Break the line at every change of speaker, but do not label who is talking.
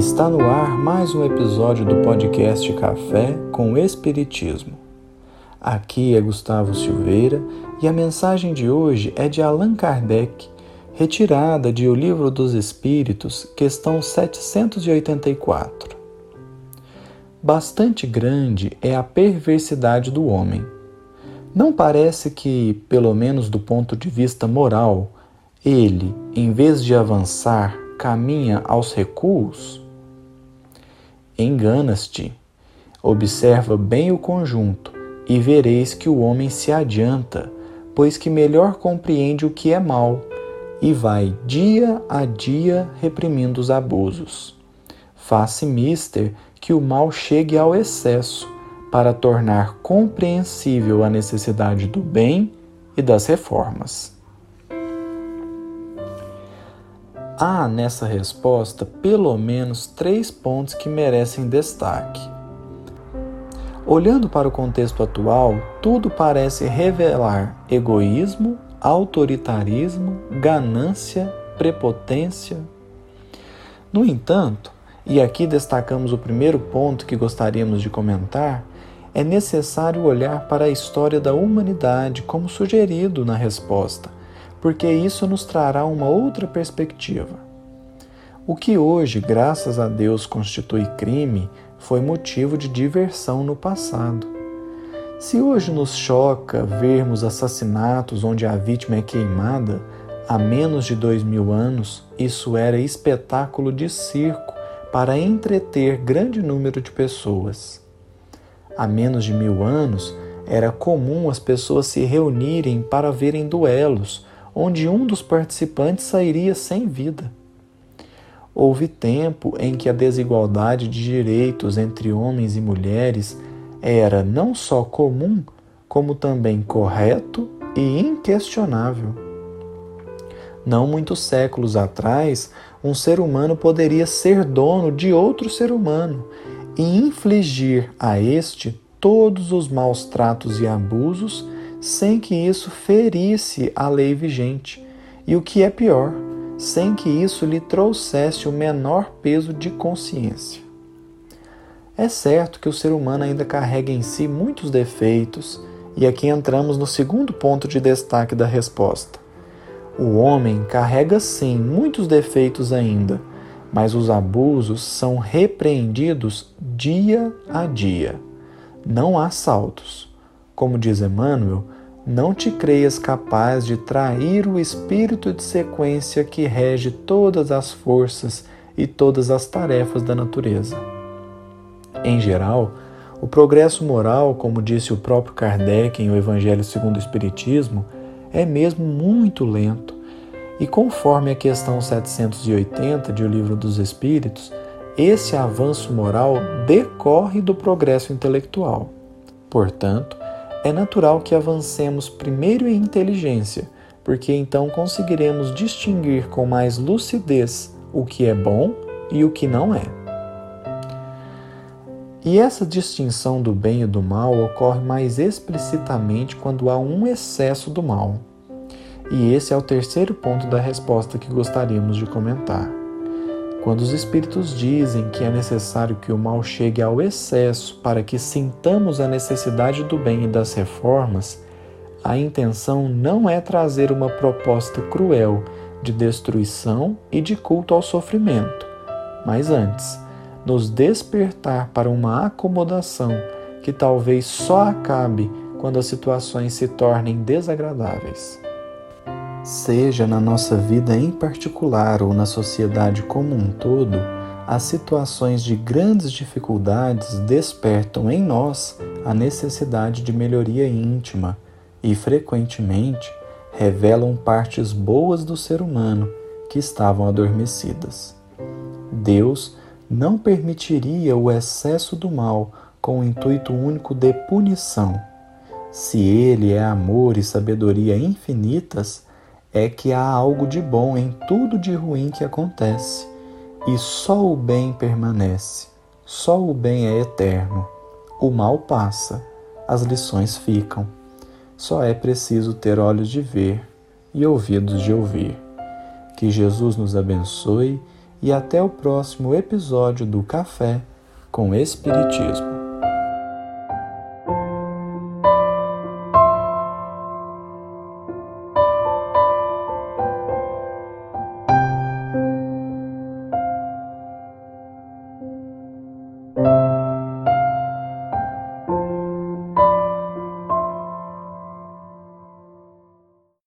Está no ar mais um episódio do podcast Café com Espiritismo. Aqui é Gustavo Silveira e a mensagem de hoje é de Allan Kardec, retirada de O Livro dos Espíritos, questão 784. Bastante grande é a perversidade do homem. Não parece que, pelo menos do ponto de vista moral, ele, em vez de avançar, caminha aos recuos? Enganas-te. Observa bem o conjunto e vereis que o homem se adianta, pois que melhor compreende o que é mal e vai dia a dia reprimindo os abusos. Faça mister que o mal chegue ao excesso para tornar compreensível a necessidade do bem e das reformas. Há nessa resposta pelo menos três pontos que merecem destaque. Olhando para o contexto atual, tudo parece revelar egoísmo, autoritarismo, ganância, prepotência. No entanto, e aqui destacamos o primeiro ponto que gostaríamos de comentar, é necessário olhar para a história da humanidade como sugerido na resposta porque isso nos trará uma outra perspectiva. O que hoje, graças a Deus, constitui crime foi motivo de diversão no passado. Se hoje nos choca vermos assassinatos onde a vítima é queimada, há menos de dois mil anos isso era espetáculo de circo para entreter grande número de pessoas. Há menos de mil anos era comum as pessoas se reunirem para verem duelos onde um dos participantes sairia sem vida. Houve tempo em que a desigualdade de direitos entre homens e mulheres era não só comum, como também correto e inquestionável. Não muitos séculos atrás, um ser humano poderia ser dono de outro ser humano e infligir a este todos os maus tratos e abusos sem que isso ferisse a lei vigente, e o que é pior, sem que isso lhe trouxesse o menor peso de consciência. É certo que o ser humano ainda carrega em si muitos defeitos, e aqui entramos no segundo ponto de destaque da resposta. O homem carrega sim muitos defeitos ainda, mas os abusos são repreendidos dia a dia. Não há saltos. Como diz Emmanuel, não te creias capaz de trair o espírito de sequência que rege todas as forças e todas as tarefas da natureza. Em geral, o progresso moral, como disse o próprio Kardec em O Evangelho segundo o Espiritismo, é mesmo muito lento. E conforme a questão 780 de O Livro dos Espíritos, esse avanço moral decorre do progresso intelectual. Portanto, é natural que avancemos primeiro em inteligência, porque então conseguiremos distinguir com mais lucidez o que é bom e o que não é. E essa distinção do bem e do mal ocorre mais explicitamente quando há um excesso do mal. E esse é o terceiro ponto da resposta que gostaríamos de comentar. Quando os Espíritos dizem que é necessário que o mal chegue ao excesso para que sintamos a necessidade do bem e das reformas, a intenção não é trazer uma proposta cruel de destruição e de culto ao sofrimento, mas antes, nos despertar para uma acomodação que talvez só acabe quando as situações se tornem desagradáveis. Seja na nossa vida em particular ou na sociedade como um todo, as situações de grandes dificuldades despertam em nós a necessidade de melhoria íntima e, frequentemente, revelam partes boas do ser humano que estavam adormecidas. Deus não permitiria o excesso do mal com o intuito único de punição. Se Ele é amor e sabedoria infinitas, é que há algo de bom em tudo de ruim que acontece, e só o bem permanece, só o bem é eterno. O mal passa, as lições ficam. Só é preciso ter olhos de ver e ouvidos de ouvir. Que Jesus nos abençoe e até o próximo episódio do Café com Espiritismo.